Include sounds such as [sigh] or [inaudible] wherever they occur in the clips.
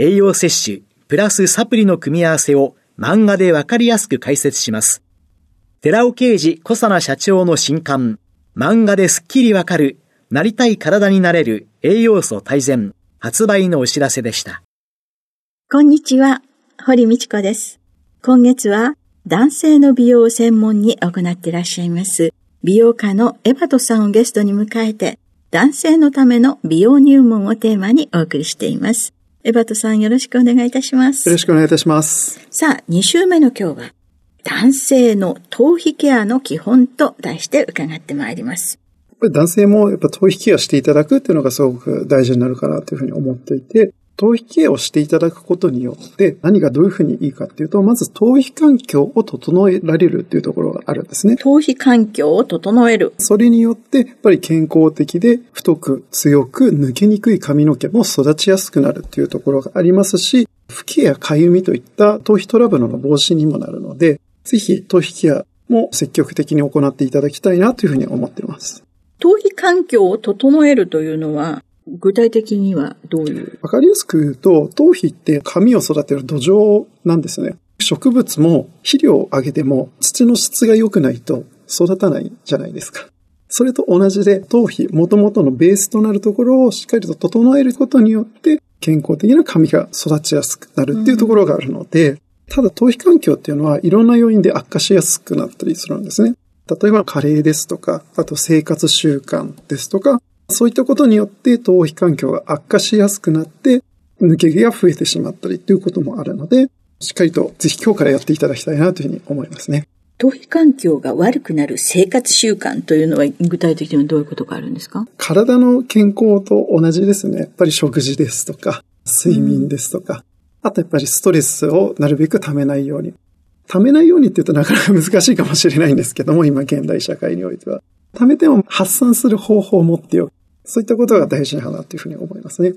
栄養摂取、プラスサプリの組み合わせを漫画でわかりやすく解説します。寺尾啓治小佐奈社長の新刊、漫画ですっきりわかる、なりたい体になれる栄養素大全、発売のお知らせでした。こんにちは。堀道子です。今月は男性の美容を専門に行っていらっしゃいます美容家のエバトさんをゲストに迎えて男性のための美容入門をテーマにお送りしています。エバトさんよろしくお願いいたします。よろしくお願いいたします。さあ、2週目の今日は男性の頭皮ケアの基本と題して伺ってまいります。やっぱり男性もやっぱ頭皮ケアしていただくっていうのがすごく大事になるかなというふうに思っていて、頭皮ケアをしていただくことによって何がどういうふうにいいかっていうと、まず頭皮環境を整えられるっていうところがあるんですね。頭皮環境を整える。それによって、やっぱり健康的で太く強く抜けにくい髪の毛も育ちやすくなるっていうところがありますし、吹きやかゆみといった頭皮トラブルの防止にもなるので、ぜひ頭皮ケアも積極的に行っていただきたいなというふうに思っています。頭皮環境を整えるというのは、具体的にはどういう？わかりやすく言うと、頭皮って髪を育てる土壌なんですよね。植物も肥料をあげても土の質が良くないと育たないじゃないですか。それと同じで頭皮、元々のベースとなるところをしっかりと整えることによって健康的な髪が育ちやすくなるっていうところがあるので、うん、ただ頭皮環境っていうのはいろんな要因で悪化しやすくなったりするんですね。例えば加齢ですとか、あと生活習慣ですとか、そういったことによって頭皮環境が悪化しやすくなって、抜け毛が増えてしまったりということもあるので、しっかりとぜひ今日からやっていただきたいなというふうに思いますね。頭皮環境が悪くなる生活習慣というのは具体的にはどういうことがあるんですか？体の健康と同じですね。やっぱり食事ですとか、睡眠ですとか、うん、あとやっぱりストレスをなるべく溜めないように。溜めないようにって言うとなかなか難しいかもしれないんですけども、今現代社会においては。溜めても発散する方法を持っておく。そういったことが大事かなというふうに思いますね。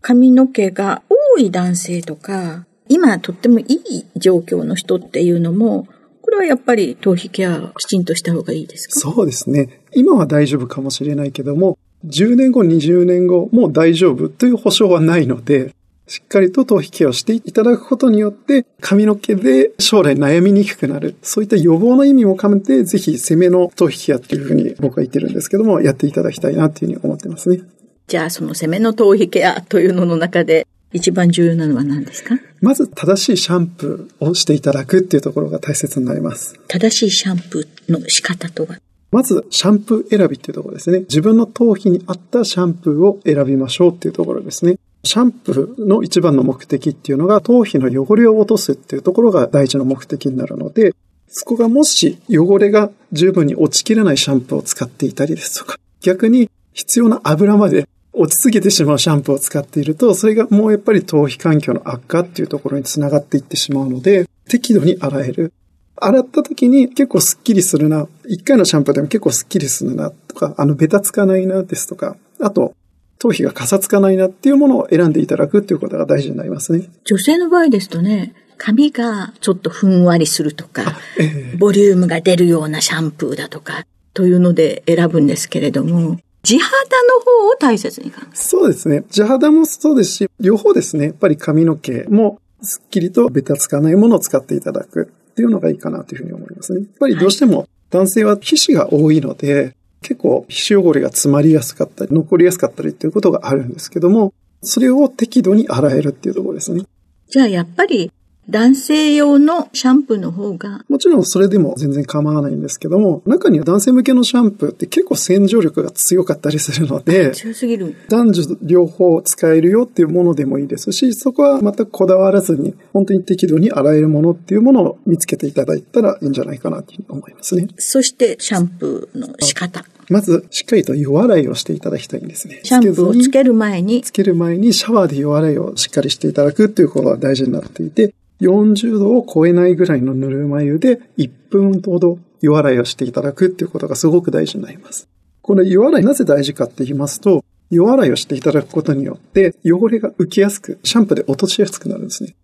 髪の毛が多い男性とか、今とってもいい状況の人っていうのも、これはやっぱり頭皮ケアきちんとした方がいいですか？そうですね。今は大丈夫かもしれないけども、10年後、20年後もう大丈夫という保証はないので、しっかりと頭皮ケアをしていただくことによって、髪の毛で将来悩みにくくなる。そういった予防の意味も兼ねて、ぜひ攻めの頭皮ケアっていうふうに僕は言ってるんですけども、やっていただきたいなっていうふうに思ってますね。じゃあ、その攻めの頭皮ケアというのの中で、一番重要なのは何ですか？まず正しいシャンプーをしていただくっていうところが大切になります。正しいシャンプーの仕方とは？まず、シャンプー選びっていうところですね。自分の頭皮に合ったシャンプーを選びましょうっていうところですね。シャンプーの一番の目的っていうのが頭皮の汚れを落とすっていうところが大事な目的になるので、そこがもし汚れが十分に落ちきれないシャンプーを使っていたりですとか、逆に必要な油まで落ちすぎてしまうシャンプーを使っていると、それがもうやっぱり頭皮環境の悪化っていうところにつながっていってしまうので、適度に洗える。洗った時に結構スッキリするな。一回のシャンプーでも結構スッキリするなとか、あの、ベタつかないなですとか、あと、頭皮がかさつかないなっていうものを選んでいただくっていうことが大事になりますね。女性の場合ですとね、髪がちょっとふんわりするとか、えー、ボリュームが出るようなシャンプーだとか、というので選ぶんですけれども、地肌の方を大切に考えそうですね。地肌もそうですし、両方ですね。やっぱり髪の毛もすっきりとベタつかないものを使っていただくっていうのがいいかなというふうに思いますね。やっぱりどうしても男性は皮脂が多いので、結構皮脂汚れが詰まりやすかったり、残りやすかったりっていうことがあるんですけども、それを適度に洗えるっていうところですね。じゃあやっぱり男性用のシャンプーの方が。もちろんそれでも全然構わないんですけども、中には男性向けのシャンプーって結構洗浄力が強かったりするので、強すぎる。男女両方使えるよっていうものでもいいですし、そこは全くこだわらずに、本当に適度に洗えるものっていうものを見つけていただいたらいいんじゃないかなと思いますね。そしてシャンプーの仕方。まず、しっかりと夜洗いをしていただきたいんですね。シャンプーをつける前に。つける前にシャワーで夜洗いをしっかりしていただくっていうことが大事になっていて、40度を超えないぐらいのぬるま湯で1分ほど湯洗いをしていただくっていうことがすごく大事になります。この湯洗いなぜ大事かって言いますと、湯洗いをしていただくことによって汚れが浮きやすく、シャンプーで落としやすくなるんですね。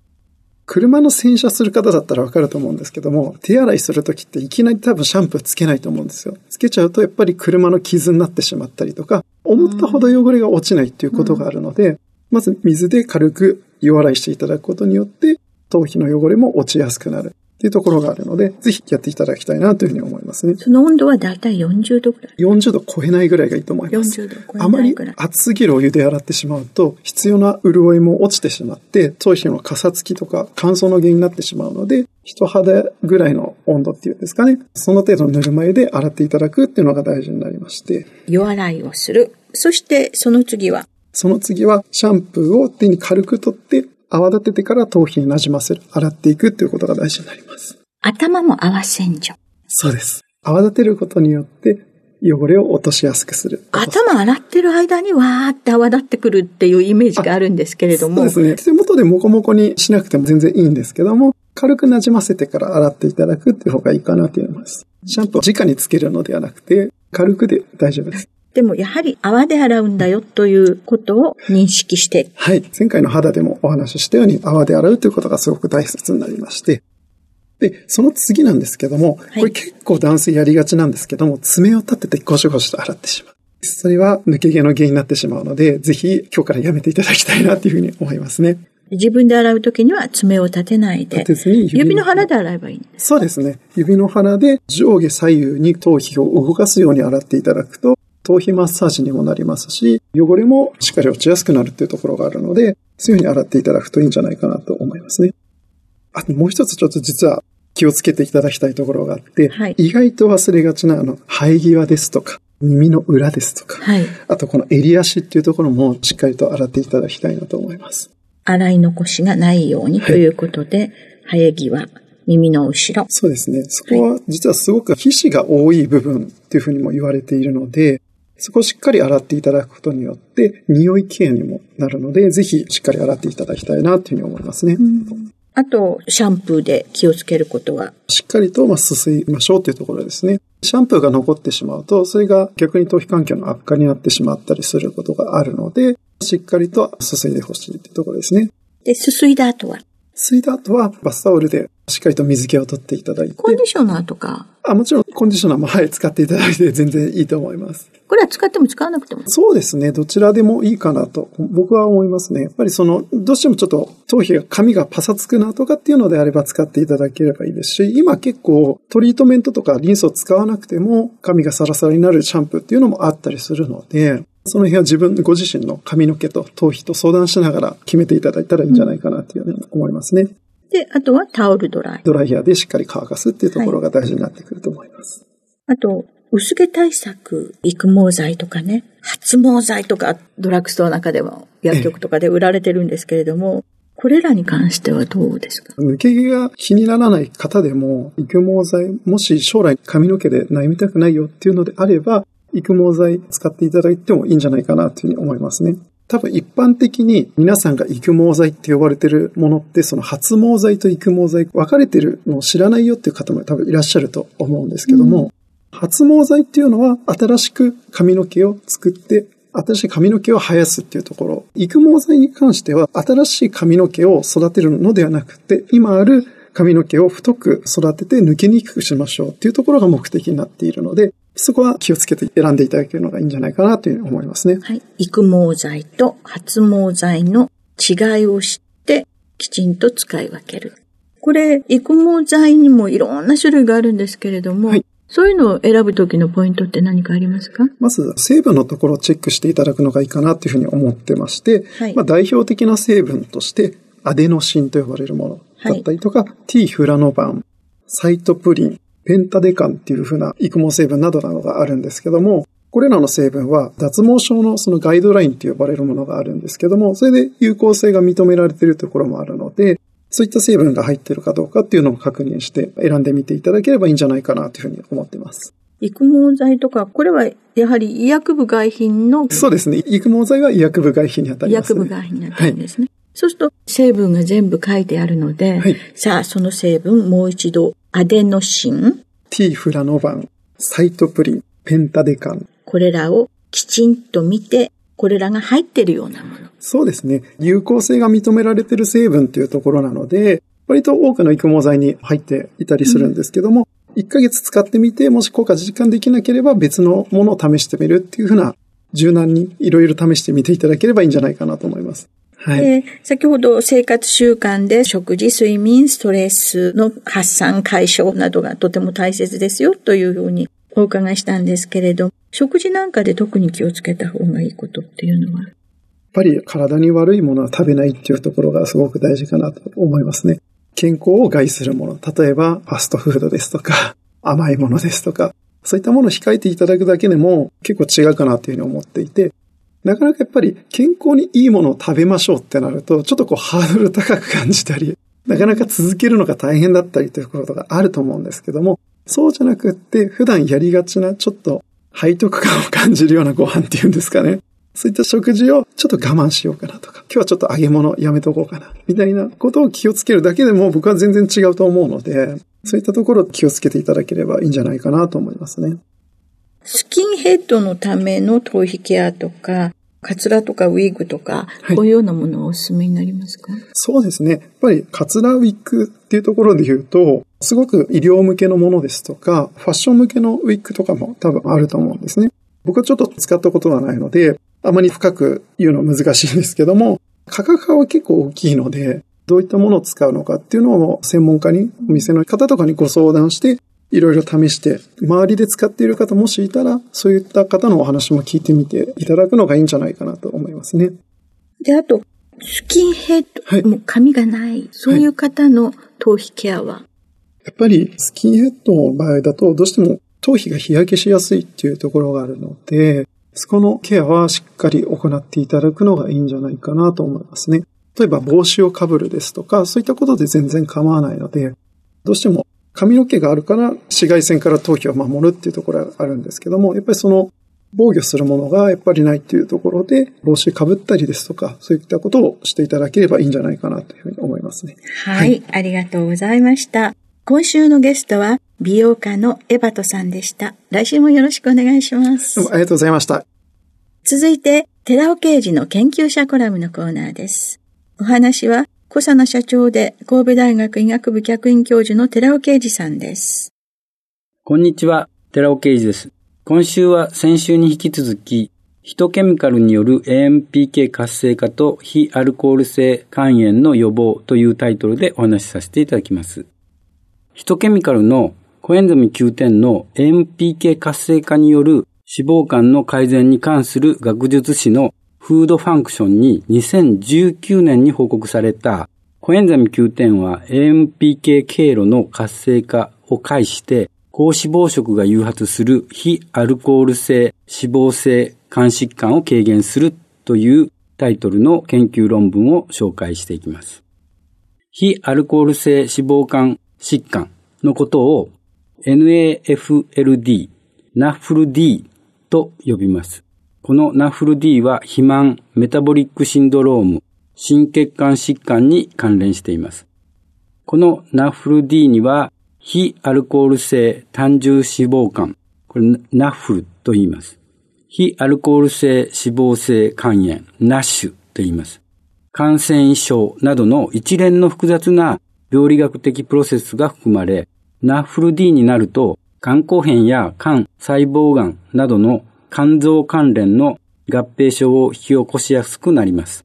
車の洗車する方だったらわかると思うんですけども、手洗いするときっていきなり多分シャンプーつけないと思うんですよ。つけちゃうとやっぱり車の傷になってしまったりとか、思ったほど汚れが落ちないっていうことがあるので、まず水で軽く湯洗いしていただくことによって、頭皮の汚れも落ちやすくなるっていうところがあるので、ぜひやっていただきたいなというふうに思いますね。その温度はだいたい40度ぐらい ?40 度超えないぐらいがいいと思います。40度超えあまり熱すぎるお湯で洗ってしまうと、必要な潤いも落ちてしまって、頭皮のかさつきとか乾燥の原因になってしまうので、人肌ぐらいの温度っていうんですかね。その程度のぬるま湯で洗っていただくっていうのが大事になりまして。湯洗いをする。そしてその次はその次はシャンプーを手に軽く取って泡立ててから頭皮になじませる。洗っていくっていうことが大事になります。頭も泡洗浄。そうです。泡立てることによって汚れを落としやすくする。頭洗ってる間にわーって泡立ってくるっていうイメージがあるんですけれども。そうですね。手元でモコモコにしなくても全然いいんですけども、軽くなじませてから洗っていただくっていう方がいいかなと思います。シャンプーを直につけるのではなくて、軽くで大丈夫です。でもやはり泡で洗うんだよということを認識して。はい。前回の肌でもお話ししたように泡で洗うということがすごく大切になりまして。で、その次なんですけども、これ結構男性やりがちなんですけども、爪を立ててゴシゴシと洗ってしまう。それは抜け毛の原因になってしまうので、ぜひ今日からやめていただきたいなというふうに思いますね。自分で洗うときには爪を立てないで。立てずに指指の腹で洗えばいいんですそうですね。指の腹で上下左右に頭皮を動かすように洗っていただくと、頭皮マッサージにもなりますし、汚れもしっかり落ちやすくなるっていうところがあるので、そういうふうに洗っていただくといいんじゃないかなと思いますね。あともう一つちょっと実は気をつけていただきたいところがあって、はい、意外と忘れがちなあの、生え際ですとか、耳の裏ですとか、はい、あとこの襟足っていうところもしっかりと洗っていただきたいなと思います。洗い残しがないようにということで、はい、生え際、耳の後ろ。そうですね。そこは実はすごく皮脂が多い部分っていうふうにも言われているので、そこをしっかり洗っていただくことによって、匂いケアにもなるので、ぜひしっかり洗っていただきたいなというふうに思いますね。あと、シャンプーで気をつけることは？しっかりと、まあ、すすいましょうというところですね。シャンプーが残ってしまうと、それが逆に頭皮環境の悪化になってしまったりすることがあるので、しっかりとすすいでほしいというところですね。で、すすいだ後は？すいだ後はバスタオルでしっかりと水気を取っていただいて。コンディショナーとか？あ、もちろんコンディショナーもはい、使っていただいて全然いいと思います。これは使っても使わなくてもそうですね。どちらでもいいかなと僕は思いますね。やっぱりその、どうしてもちょっと頭皮が髪がパサつくなとかっていうのであれば使っていただければいいですし、今結構トリートメントとかリンスを使わなくても髪がサラサラになるシャンプーっていうのもあったりするので、その辺は自分、ご自身の髪の毛と頭皮と相談しながら決めていただいたらいいんじゃないかなっていうふうに思いますね。で、あとはタオルドライ。ドライヤーでしっかり乾かすっていうところが大事になってくると思います。はい、あと、薄毛対策、育毛剤とかね、発毛剤とか、ドラッグストアの中でも薬局とかで売られてるんですけれども、これらに関してはどうですか？抜け毛が気にならない方でも、育毛剤、もし将来髪の毛で悩みたくないよっていうのであれば、育毛剤使っていただいてもいいんじゃないかなというふうに思いますね。多分一般的に皆さんが育毛剤って呼ばれてるものってその発毛剤と育毛剤分かれてるのを知らないよっていう方も多分いらっしゃると思うんですけども、うん、発毛剤っていうのは新しく髪の毛を作って新しい髪の毛を生やすっていうところ。育毛剤に関しては新しい髪の毛を育てるのではなくて今ある髪の毛を太く育てて抜けにくくしましょうっていうところが目的になっているので、そこは気をつけて選んでいただけるのがいいんじゃないかなというふうに思いますね。はい。育毛剤と発毛剤の違いを知って、きちんと使い分ける。これ、育毛剤にもいろんな種類があるんですけれども、はい、そういうのを選ぶときのポイントって何かありますか？まず、成分のところをチェックしていただくのがいいかなというふうに思ってまして、はい、まあ、代表的な成分として、アデノシンと呼ばれるものだったりとか、はい、T フラノバン、サイトプリン、ペンタデカンっていうふうな育毛成分などなどがあるんですけども、これらの成分は脱毛症のそのガイドラインと呼ばれるものがあるんですけども、それで有効性が認められているところもあるので、そういった成分が入っているかどうかっていうのを確認して選んでみていただければいいんじゃないかなというふうに思っています。育毛剤とか、これはやはり医薬部外品の？そうですね。育毛剤は医薬部外品に当たります、ね、医薬部外品に当たるんですね。はい、そうすると成分が全部書いてあるので、はい、さあその成分もう一度アデノシン、T フラノバン、サイトプリン、ペンタデカン。これらをきちんと見て、これらが入ってるようなもの。そうですね。有効性が認められている成分というところなので、割と多くの育毛剤に入っていたりするんですけども、うん、1ヶ月使ってみて、もし効果実感できなければ別のものを試してみるっていうふうな、柔軟にいろいろ試してみていただければいいんじゃないかなと思います。はい、先ほど生活習慣で食事、睡眠、ストレスの発散解消などがとても大切ですよというふうにお伺いしたんですけれど、食事なんかで特に気をつけた方がいいことっていうのは？やっぱり体に悪いものは食べないっていうところがすごく大事かなと思いますね。健康を害するもの、例えばファストフードですとか、[laughs] 甘いものですとか、そういったものを控えていただくだけでも結構違うかなというふうに思っていて、なかなかやっぱり健康にいいものを食べましょうってなると、ちょっとこうハードル [laughs] 高く感じたり、なかなか続けるのが大変だったりということがあると思うんですけども、そうじゃなくって、普段やりがちなちょっと背徳感を感じるようなご飯っていうんですかね。そういった食事をちょっと我慢しようかなとか、今日はちょっと揚げ物やめとこうかな、みたいなことを気をつけるだけでも僕は全然違うと思うので、そういったところ気をつけていただければいいんじゃないかなと思いますね。スキンヘッドのための頭皮ケアとか、カツラとかウィッグとか、こういうようなものはおすすめになりますか？そうですね。やっぱりカツラウィッグっていうところで言うと、すごく医療向けのものですとか、ファッション向けのウィッグとかも多分あると思うんですね。僕はちょっと使ったことはないので、あまり深く言うのは難しいんですけども、価格は結構大きいので、どういったものを使うのかっていうのを専門家に、お店の方とかにご相談して、いろいろ試して、周りで使っている方もしいたら、そういった方のお話も聞いてみていただくのがいいんじゃないかなと思いますね。で、あと、スキンヘッド、はい、もう髪がない、そういう方の頭皮ケアは、はい、やっぱりスキンヘッドの場合だと、どうしても頭皮が日焼けしやすいっていうところがあるので、そこのケアはしっかり行っていただくのがいいんじゃないかなと思いますね。例えば帽子をかぶるですとか、そういったことで全然構わないので、どうしても髪の毛があるから紫外線から頭皮を守るっていうところがあるんですけども、やっぱりその防御するものがやっぱりないっていうところで、帽子かぶったりですとか、そういったことをしていただければいいんじゃないかなというふうに思いますね。はい、はい、ありがとうございました。今週のゲストは美容家のエバトさんでした。来週もよろしくお願いします。どうもありがとうございました。続いて、寺尾刑事の研究者コラムのコーナーです。お話は、小佐奈社長で神戸大学医学部客員教授の寺尾啓二さんです。こんにちは、寺尾啓二です。今週は先週に引き続き、ヒトケミカルによる AMPK 活性化と非アルコール性肝炎の予防というタイトルでお話しさせていただきます。ヒトケミカルのコエンザミ Q10 の AMPK 活性化による脂肪肝の改善に関する学術誌のフードファンクションに2019年に報告されたコエンザミ Q10 は AMPK 経路の活性化を介して高脂肪食が誘発する非アルコール性脂肪性肝疾患を軽減するというタイトルの研究論文を紹介していきます。非アルコール性脂肪肝疾患のことを NAFLD、NAFLD と呼びます。この NAFLD は肥満、メタボリックシンドローム、心血管疾患に関連しています。この NAFLD には非アルコール性単重脂肪肝、これ NAFL と言います。非アルコール性脂肪性肝炎、NASH と言います。感染異症などの一連の複雑な病理学的プロセスが含まれ、ナッフル D になると、肝硬変や肝細胞がんなどの肝臓関連の合併症を引き起こしやすくなります。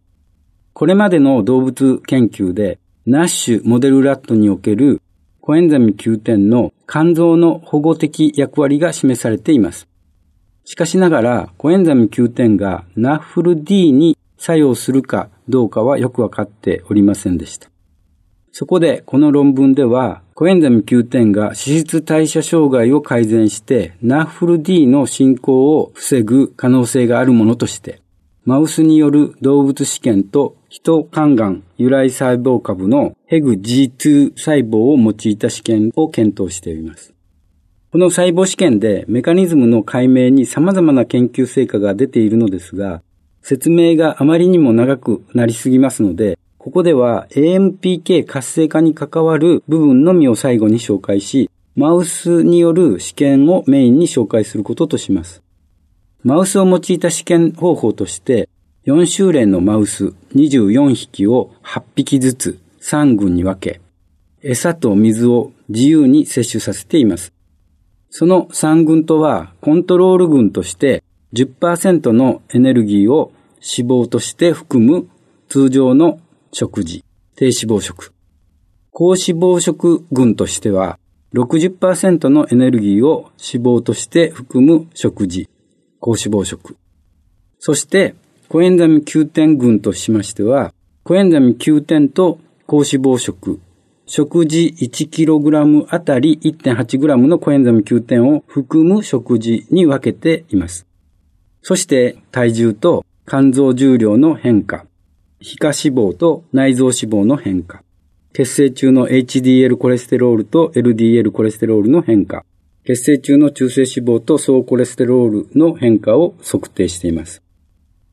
これまでの動物研究で、ナッシュモデルラットにおけるコエンザミ Q10 の肝臓の保護的役割が示されています。しかしながら、コエンザミ Q10 がナッフル D に作用するかどうかはよくわかっておりませんでした。そこで、この論文では、コエンザミ Q10 が脂質代謝障害を改善して、ナッフル D の進行を防ぐ可能性があるものとして、マウスによる動物試験と人肝がん由来細胞株のヘグ G2 細胞を用いた試験を検討しています。この細胞試験でメカニズムの解明に様々な研究成果が出ているのですが、説明があまりにも長くなりすぎますので、ここでは AMPK 活性化に関わる部分のみを最後に紹介し、マウスによる試験をメインに紹介することとします。マウスを用いた試験方法として、4週連のマウス24匹を8匹ずつ3群に分け、餌と水を自由に摂取させています。その3群とはコントロール群として10%のエネルギーを脂肪として含む通常の食事、低脂肪食。高脂肪食群としては60%のエネルギーを脂肪として含む食事、高脂肪食。そしてコエンザミ Q10 群としましては、コエンザミ Q10 と高脂肪食、食事 1kg あたり 1.8g のコエンザミ Q10 を含む食事に分けています。そして体重と肝臓重量の変化、皮下脂肪と内臓脂肪の変化、血清中の HDL コレステロールと LDL コレステロールの変化、血清中の中性脂肪と総コレステロールの変化を測定しています。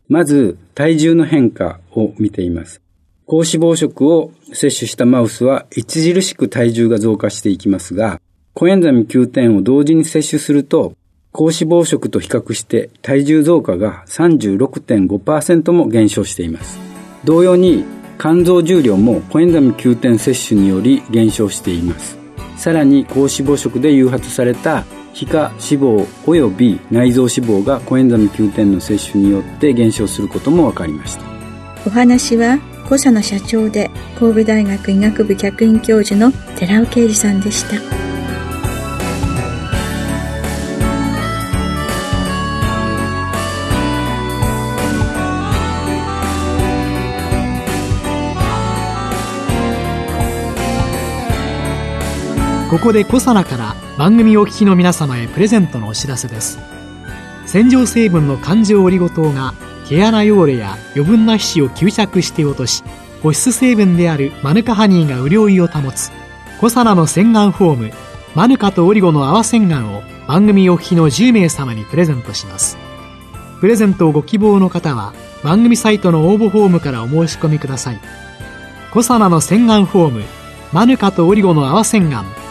まず、体重の変化を見ています。高脂肪食を摂取したマウスは著しく体重が増加していきますが、コエンザミ Q10 を同時に摂取すると、高脂肪食と比較して体重増加が36.5%も減少しています。同様に肝臓重量もコエンザミ Q10 摂取により減少しています。さらに高脂肪食で誘発された皮下脂肪及び内臓脂肪がコエンザミ Q10 の摂取によって減少することも分かりましたお話は小佐の社長で神戸大学医学部客員教授の寺尾啓二さんでしたここでコサナから番組お聞きの皆様へプレゼントのお知らせです。洗浄成分の環状オリゴ糖が毛穴汚れや余分な皮脂を吸着して落とし保湿成分であるマヌカハニーが潤いを保つコサナの洗顔フォームマヌカとオリゴの泡洗顔を番組お聞きの10名様にプレゼントします。プレゼントをご希望の方は番組サイトの応募フォームからお申し込みください。コサナの洗顔フォームマヌカとオリゴの泡洗顔。